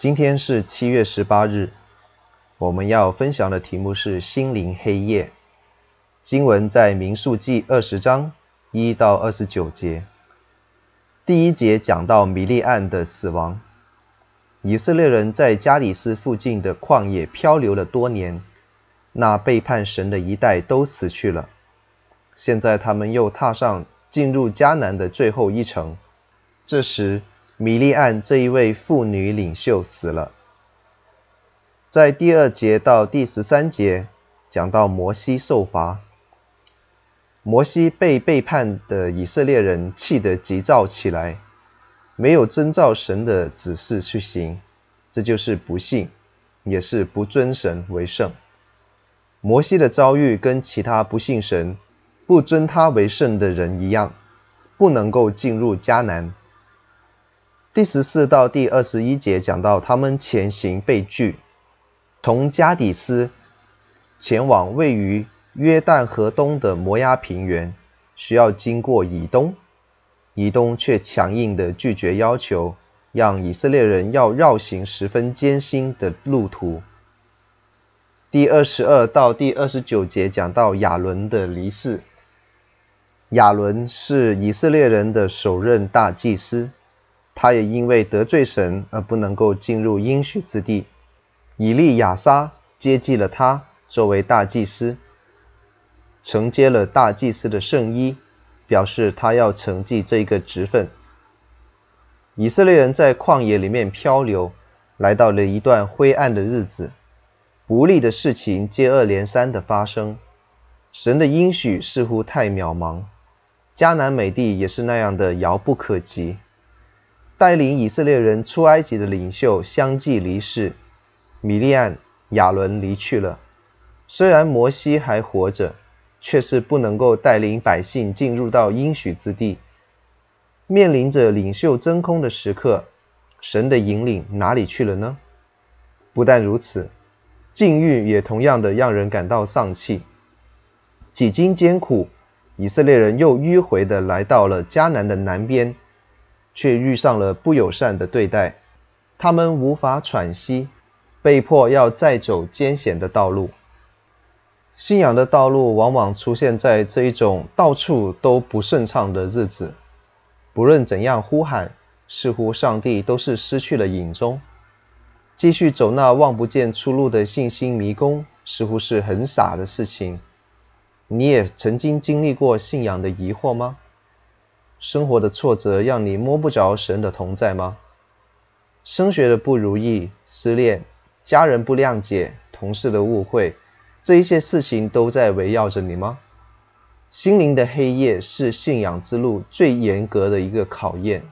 今天是七月十八日，我们要分享的题目是心灵黑夜。经文在民数记二十章一到二十九节。第一节讲到米利暗的死亡。以色列人在加里斯附近的旷野漂流了多年，那背叛神的一代都死去了。现在他们又踏上进入迦南的最后一程。这时，米利暗这一位妇女领袖死了。在第二节到第十三节讲到摩西受罚。摩西被背叛的以色列人气得急躁起来，没有遵照神的指示去行，这就是不信，也是不尊神为圣。摩西的遭遇跟其他不信神、不尊他为圣的人一样，不能够进入迦南。第十四到第二十一节讲到他们前行被拒，从加底斯前往位于约旦河东的摩押平原，需要经过以东，以东却强硬地拒绝要求，让以色列人要绕行十分艰辛的路途。第二十二到第二十九节讲到亚伦的离世。亚伦是以色列人的首任大祭司，他也因为得罪神而不能够进入应许之地。以利亚撒接继了他作为大祭司。承接了大祭司的圣衣，表示他要承继这个职分。以色列人在旷野里面漂流，来到了一段灰暗的日子，不利的事情接二连三的发生，神的应许似乎太渺茫，迦南美地也是那样的遥不可及。带领以色列人出埃及的领袖相继离世，米利暗、亚伦离去了，虽然摩西还活着。却是不能够带领百姓进入到应许之地，面临着领袖真空的时刻，神的引领哪里去了呢？不但如此，境遇也同样的让人感到丧气。几经艰苦，以色列人又迂回的来到了迦南的南边，却遇上了不友善的对待，他们无法喘息，被迫要再走艰险的道路。信仰的道路往往出现在这一种到处都不顺畅的日子，不论怎样呼喊，似乎上帝都是失去了影踪。继续走那望不见出路的信心迷宫，似乎是很傻的事情。你也曾经经历过信仰的疑惑吗？生活的挫折让你摸不着神的同在吗？升学的不如意、失恋、家人不谅解、同事的误会。这一些事情都在围绕着你吗？心灵的黑夜是信仰之路最严格的一个考验。